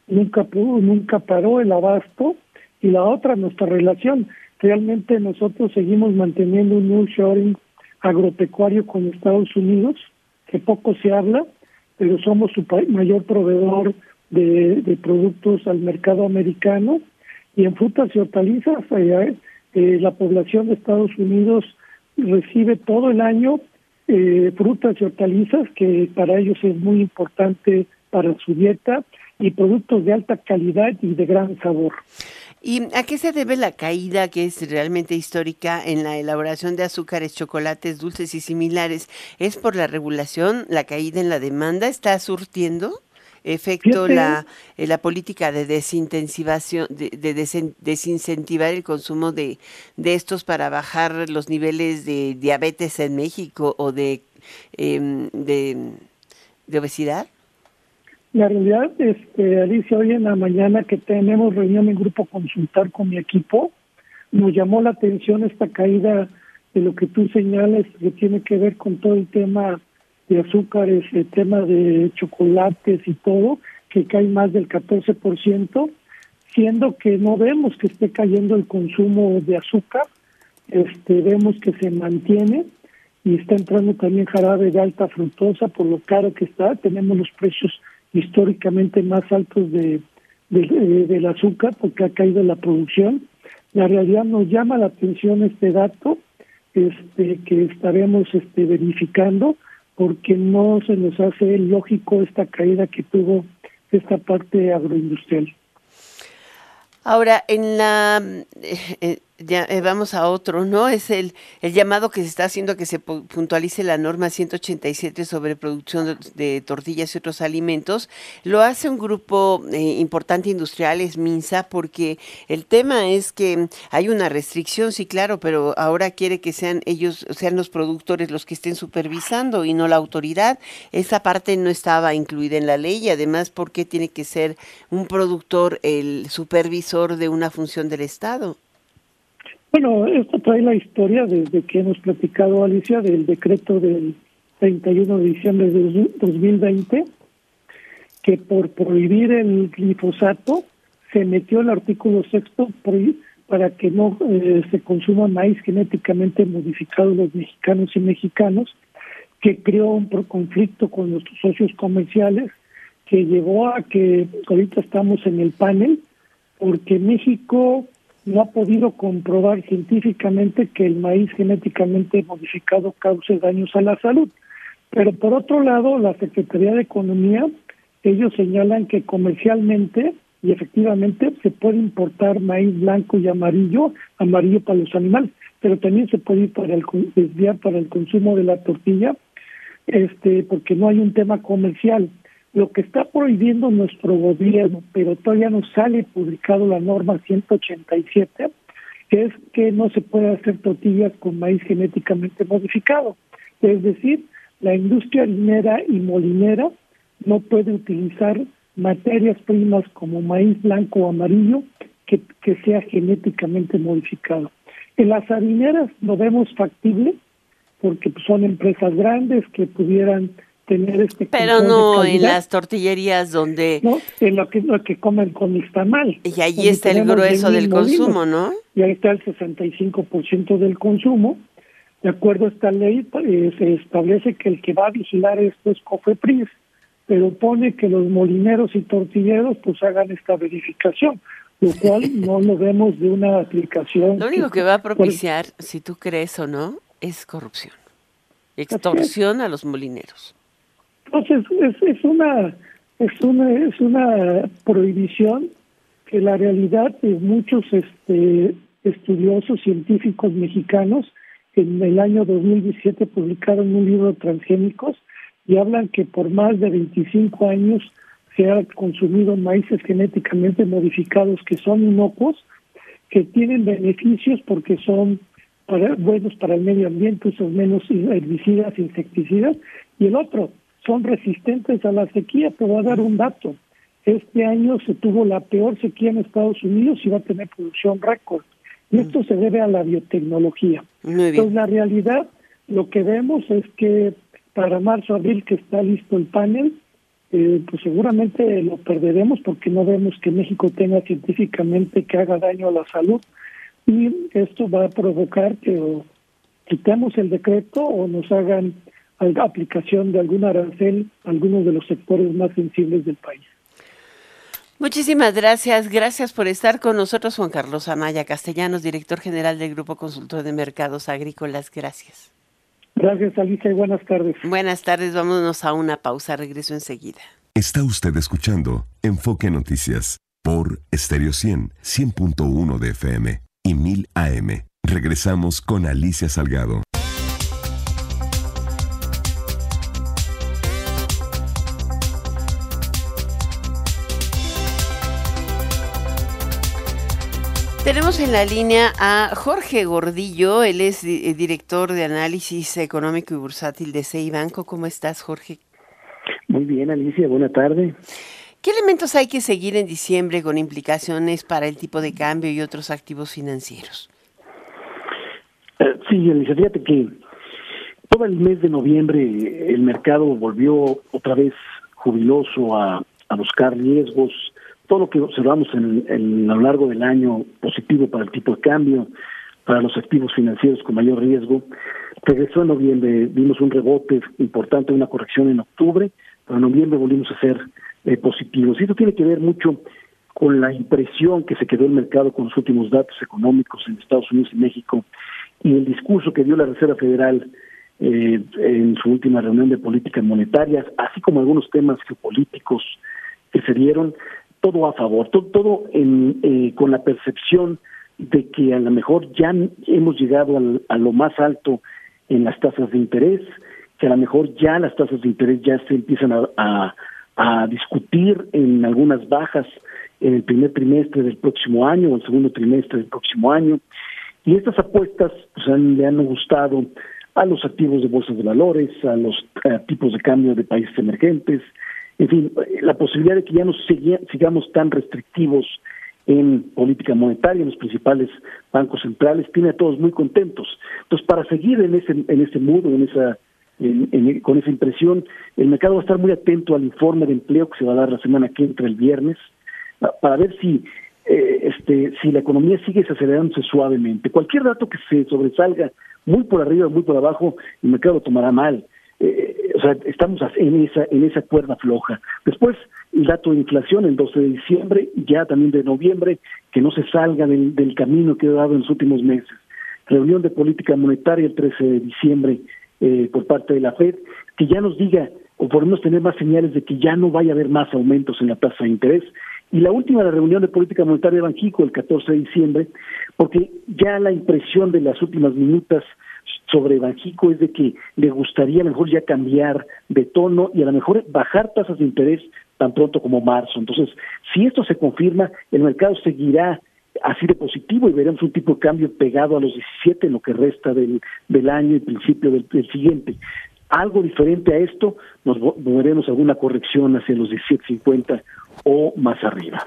nunca pudo, nunca paró el abasto, y la otra, nuestra relación. Realmente nosotros seguimos manteniendo un shoring agropecuario con Estados Unidos, que poco se habla, pero somos su mayor proveedor de, productos al mercado americano y en frutas y hortalizas eh, eh, la población de Estados Unidos recibe todo el año eh, frutas y hortalizas que para ellos es muy importante para su dieta y productos de alta calidad y de gran sabor. ¿Y a qué se debe la caída que es realmente histórica en la elaboración de azúcares, chocolates, dulces y similares? ¿Es por la regulación, la caída en la demanda? ¿Está surtiendo efecto la, eh, la política de desintensivación, de, desincentivar el consumo de, de estos para bajar los niveles de diabetes en México o de, em, de, de obesidad? La realidad, este, Alicia, hoy en la mañana que tenemos reunión en grupo consultar con mi equipo, nos llamó la atención esta caída de lo que tú señales que tiene que ver con todo el tema de azúcares, el tema de chocolates y todo, que cae más del 14%, siendo que no vemos que esté cayendo el consumo de azúcar, este, vemos que se mantiene y está entrando también jarabe de alta fructosa por lo caro que está, tenemos los precios históricamente más altos de, del azúcar porque ha caído la producción. La realidad nos llama la atención este dato este, que estaremos este, verificando porque no se nos hace lógico esta caída que tuvo esta parte agroindustrial. Ahora, en la eh, eh, ya eh, vamos a otro, ¿no? Es el, el llamado que se está haciendo a que se puntualice la norma 187 sobre producción de, tortillas y otros alimentos. Lo hace un grupo eh, importante industrial, es MINSA, porque el tema es que hay una restricción, sí, claro, pero ahora quiere que sean ellos, sean los productores los que estén supervisando y no la autoridad. Esa parte no estaba incluida en la ley además, ¿por qué tiene que ser un productor el supervisor de una función del Estado? Bueno, esto trae la historia desde que hemos platicado, Alicia, del decreto del 31 de diciembre de 2020, que por prohibir el glifosato se metió el artículo sexto para que no eh, se consuma maíz genéticamente modificado los mexicanos y mexicanos, que creó un conflicto con nuestros socios comerciales, que llevó a que ahorita estamos en el panel, porque México no ha podido comprobar científicamente que el maíz genéticamente modificado cause daños a la salud. Pero por otro lado, la Secretaría de Economía, ellos señalan que comercialmente y efectivamente se puede importar maíz blanco y amarillo, amarillo para los animales, pero también se puede ir para el, desviar para el consumo de la tortilla, este, porque no hay un tema comercial. Lo que está prohibiendo nuestro gobierno, pero todavía no sale publicado la norma 187, es que no se puede hacer tortillas con maíz genéticamente modificado. Es decir, la industria harinera y molinera no puede utilizar materias primas como maíz blanco o amarillo que, que sea genéticamente modificado. En las harineras lo vemos factible porque son empresas grandes que pudieran tener este pero no en las tortillerías donde no en lo que lo que comen con mal y ahí está el grueso del consumo no y ahí está el 65% del consumo. De acuerdo a esta ley eh, se establece que el que va a vigilar esto es Cofepris pero pone que los molineros y tortilleros pues hagan esta verificación lo cual no lo vemos de una aplicación lo único que, va a propiciar si tú crees o no es corrupción extorsión a los molineros entonces es, es una es una es una prohibición que la realidad de muchos este estudiosos científicos mexicanos en el año 2017 publicaron un libro de transgénicos y hablan que por más de 25 años se ha consumido maíces genéticamente modificados que son inocuos, que tienen beneficios porque son buenos para el medio ambiente, son menos herbicidas, insecticidas, y el otro, son resistentes a la sequía. Te voy a dar un dato. Este año se tuvo la peor sequía en Estados Unidos y va a tener producción récord. Y esto mm. se debe a la biotecnología. Entonces, la realidad, lo que vemos es que para marzo, abril, que está listo el panel, eh, pues seguramente lo perderemos porque no vemos que México tenga científicamente que haga daño a la salud. Y esto va a provocar que o quitemos el decreto o nos hagan aplicación de algún arancel a algunos de los sectores más sensibles del país. Muchísimas gracias. Gracias por estar con nosotros, Juan Carlos Amaya Castellanos, director general del Grupo Consultor de Mercados Agrícolas. Gracias. Gracias, Alicia, y buenas tardes. Buenas tardes. Vámonos a una pausa. Regreso enseguida. Está usted escuchando Enfoque Noticias por Stereo 100, 100.1 de FM y 1000 AM. Regresamos con Alicia Salgado. Tenemos en la línea a Jorge Gordillo, él es eh, director de análisis económico y bursátil de CEI Banco. ¿Cómo estás, Jorge? Muy bien, Alicia, buena tarde. ¿Qué elementos hay que seguir en diciembre con implicaciones para el tipo de cambio y otros activos financieros? Eh, sí, Alicia, fíjate que todo el mes de noviembre el mercado volvió otra vez jubiloso a, a buscar riesgos, todo lo que observamos en, a lo largo del año positivo para el tipo de cambio, para los activos financieros con mayor riesgo. Regresó en noviembre, vimos un rebote importante, una corrección en octubre, pero en noviembre volvimos a ser eh, positivos. Y esto tiene que ver mucho con la impresión que se quedó el mercado con los últimos datos económicos en Estados Unidos y México y el discurso que dio la Reserva Federal eh, en su última reunión de políticas monetarias, así como algunos temas geopolíticos que se dieron, todo a favor, todo, en, eh, con la percepción de que a lo mejor ya hemos llegado a lo más alto en las tasas de interés, que a lo mejor ya las tasas de interés ya se empiezan a, discutir en algunas bajas en el primer trimestre del próximo año o el segundo trimestre del próximo año. Y estas apuestas pues, le han gustado a los activos de bolsas de valores, a los tipos de cambio de países emergentes, en fin, la posibilidad de que ya no sigamos tan restrictivos en política monetaria, en los principales bancos centrales, tiene a todos muy contentos. Entonces, para seguir en ese, en ese modo, en esa, con esa impresión, el mercado va a estar muy atento al informe de empleo que se va a dar la semana que entra el viernes, para ver si eh, este, si la economía sigue acelerándose suavemente. Cualquier dato que se sobresalga muy por arriba, muy por abajo, el mercado lo tomará mal. Eh, o sea, estamos en esa, en esa cuerda floja. Después, el dato de inflación el 12 de diciembre, ya también de noviembre, que no se salga del, del camino que ha dado en los últimos meses. Reunión de política monetaria el 13 de diciembre eh, por parte de la Fed, que ya nos diga, o podemos tener más señales de que ya no vaya a haber más aumentos en la tasa de interés. Y la última, la reunión de política monetaria de Banjico, el 14 de diciembre, porque ya la impresión de las últimas minutas sobre Banjico es de que le gustaría a lo mejor ya cambiar de tono y a lo mejor bajar tasas de interés tan pronto como marzo. Entonces, si esto se confirma, el mercado seguirá así de positivo y veremos un tipo de cambio pegado a los 17 en lo que resta del, del año y principio del, siguiente. algo diferente a esto, nos moveremos alguna corrección hacia los 17.50 o más arriba.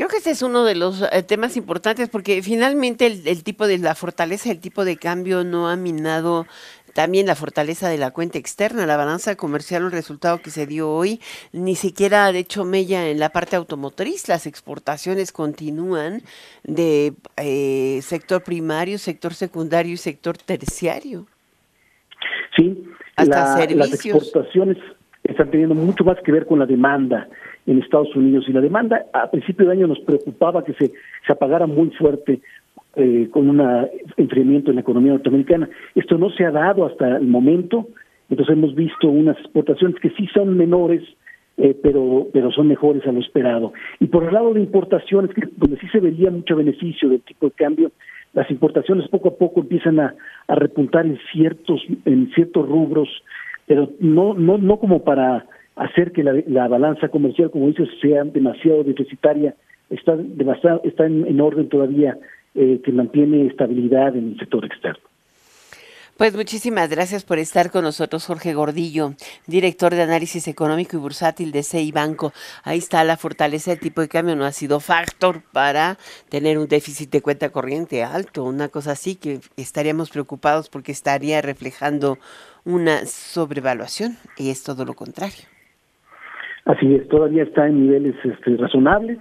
Creo que este es uno de los eh, temas importantes porque finalmente el, tipo de la fortaleza, el tipo de cambio no ha minado también la fortaleza de la cuenta externa, la balanza comercial, el resultado que se dio hoy, ni siquiera ha hecho mella en la parte automotriz. Las exportaciones continúan de eh, sector primario, sector secundario y sector terciario. Sí, Hasta las exportaciones están teniendo mucho más que ver con la demanda en Estados Unidos y la demanda a principio de año nos preocupaba que se, se apagara muy fuerte eh, con un enfriamiento en la economía norteamericana. Esto no se ha dado hasta el momento, entonces hemos visto unas exportaciones que sí son menores, eh, pero, pero son mejores a lo esperado. Y por el lado de importaciones, donde sí se vería mucho beneficio del tipo de cambio, las importaciones poco a poco empiezan a, a repuntar en ciertos, en ciertos rubros, pero no, no, no como para hacer que la, balanza comercial, como dices, sea demasiado deficitaria, está, demasiado, está en, orden todavía eh, que mantiene estabilidad en el sector externo. Pues muchísimas gracias por estar con nosotros, Jorge Gordillo, director de análisis económico y bursátil de CI Banco. Ahí está la fortaleza del tipo de cambio, no ha sido factor para tener un déficit de cuenta corriente alto, una cosa así que estaríamos preocupados porque estaría reflejando una sobrevaluación y es todo lo contrario. Así es, todavía está en niveles este, razonables,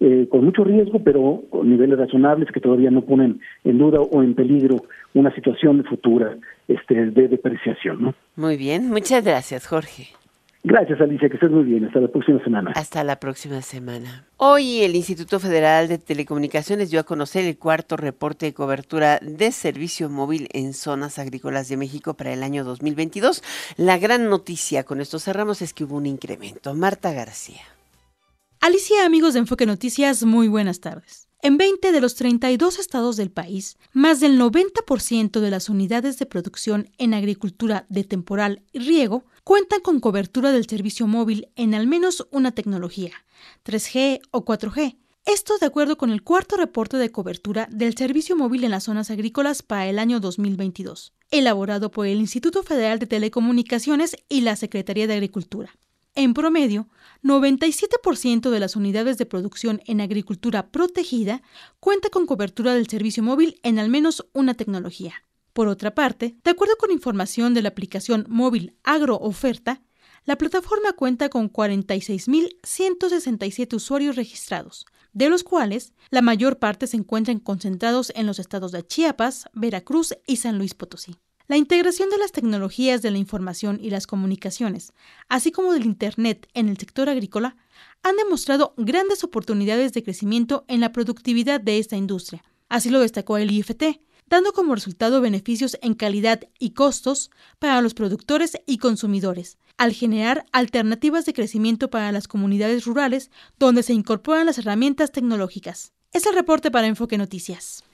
eh, con mucho riesgo, pero con niveles razonables que todavía no ponen en duda o en peligro una situación futura este, de depreciación. Muy bien, muchas gracias, Jorge. Gracias, Alicia, que estés muy bien. Hasta la próxima semana. Hasta la próxima semana. Hoy el Instituto Federal de Telecomunicaciones dio a conocer el cuarto reporte de cobertura de servicio móvil en zonas agrícolas de México para el año 2022. La gran noticia, con esto cerramos, es que hubo un incremento. Marta García. Alicia, amigos de Enfoque Noticias, muy buenas tardes. En 20 de los 32 estados del país, más del 90% de las unidades de producción en agricultura de temporal y riego cuentan con cobertura del servicio móvil en al menos una tecnología, 3G o 4G. Esto de acuerdo con el cuarto reporte de cobertura del servicio móvil en las zonas agrícolas para el año 2022, elaborado por el Instituto Federal de Telecomunicaciones y la Secretaría de Agricultura. En promedio, 97% de las unidades de producción en agricultura protegida cuenta con cobertura del servicio móvil en al menos una tecnología. Por otra parte, de acuerdo con información de la aplicación móvil AgroOferta, la plataforma cuenta con 46.167 usuarios registrados, de los cuales la mayor parte se encuentran concentrados en los estados de Chiapas, Veracruz y San Luis Potosí. La integración de las tecnologías de la información y las comunicaciones, así como del Internet en el sector agrícola, han demostrado grandes oportunidades de crecimiento en la productividad de esta industria. Así lo destacó el IFT, dando como resultado beneficios en calidad y costos para los productores y consumidores, al generar alternativas de crecimiento para las comunidades rurales donde se incorporan las herramientas tecnológicas. Es el reporte para Enfoque Noticias.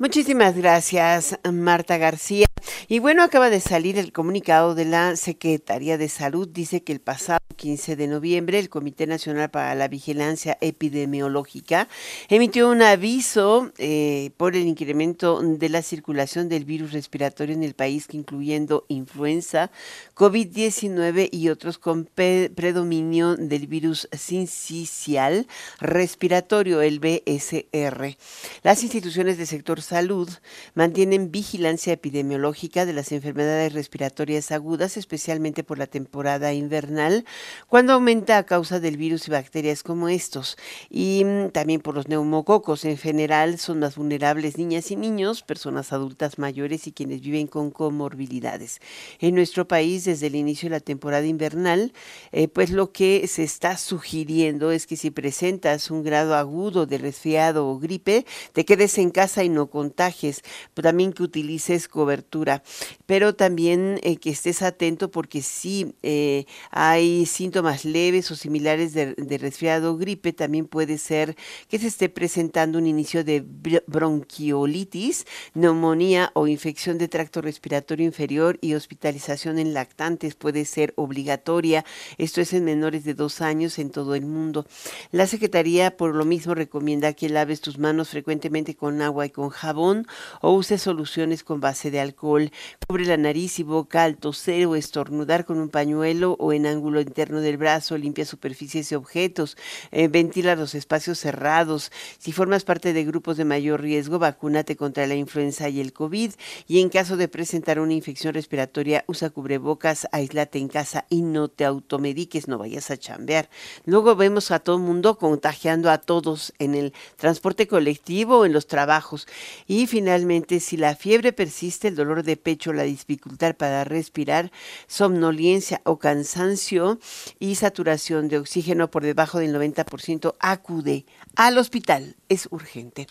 Muchísimas gracias, Marta García. Y bueno, acaba de salir el comunicado de la Secretaría de Salud. Dice que el pasado 15 de noviembre el Comité Nacional para la Vigilancia Epidemiológica emitió un aviso eh, por el incremento de la circulación del virus respiratorio en el país, incluyendo influenza, COVID-19 y otros con predominio del virus sincicial respiratorio, el BSR. Las instituciones del sector salud mantienen vigilancia epidemiológica de las enfermedades respiratorias agudas, especialmente por la temporada invernal, cuando aumenta a causa del virus y bacterias como estos, y mm, también por los neumococos. En general son más vulnerables niñas y niños, personas adultas mayores y quienes viven con comorbilidades. En nuestro país, desde el inicio de la temporada invernal, eh, pues lo que se está sugiriendo es que si presentas un grado agudo de resfriado o gripe, te quedes en casa y no contagies, también que utilices cobertura, pero también eh, que estés atento porque si eh, hay síntomas leves o similares de, resfriado o gripe, también puede ser que se esté presentando un inicio de bronquiolitis, neumonía o infección de tracto respiratorio inferior y hospitalización en lactantes puede ser obligatoria. Esto es en menores de dos años en todo el mundo. La Secretaría por lo mismo recomienda que laves tus manos frecuentemente con agua y con jabón o uses soluciones con base de alcohol Cubre la nariz y boca al toser o estornudar con un pañuelo o en ángulo interno del brazo. Limpia superficies y objetos. Eh, ventila los espacios cerrados. Si formas parte de grupos de mayor riesgo, vacúnate contra la influenza y el COVID. Y en caso de presentar una infección respiratoria, usa cubrebocas, aislate en casa y no te automediques, no vayas a chambear. Luego vemos a todo el mundo contagiando a todos en el transporte colectivo o en los trabajos. Y finalmente, si la fiebre persiste, el dolor de pecho, la dificultad para respirar, somnolencia o cansancio y saturación de oxígeno por debajo del 90%, acude al hospital. Es urgente.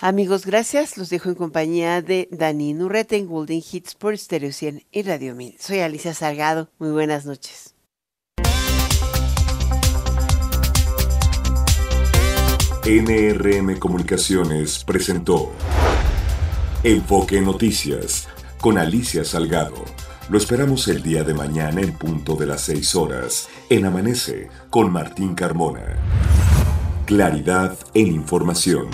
Amigos, gracias. Los dejo en compañía de Dani Nurreta en Golden Hits por Stereo 100 y Radio 1000. Soy Alicia Salgado. Muy buenas noches. NRM Comunicaciones presentó Enfoque Noticias con Alicia Salgado. Lo esperamos el día de mañana en punto de las 6 horas en Amanece con Martín Carmona. Claridad en información.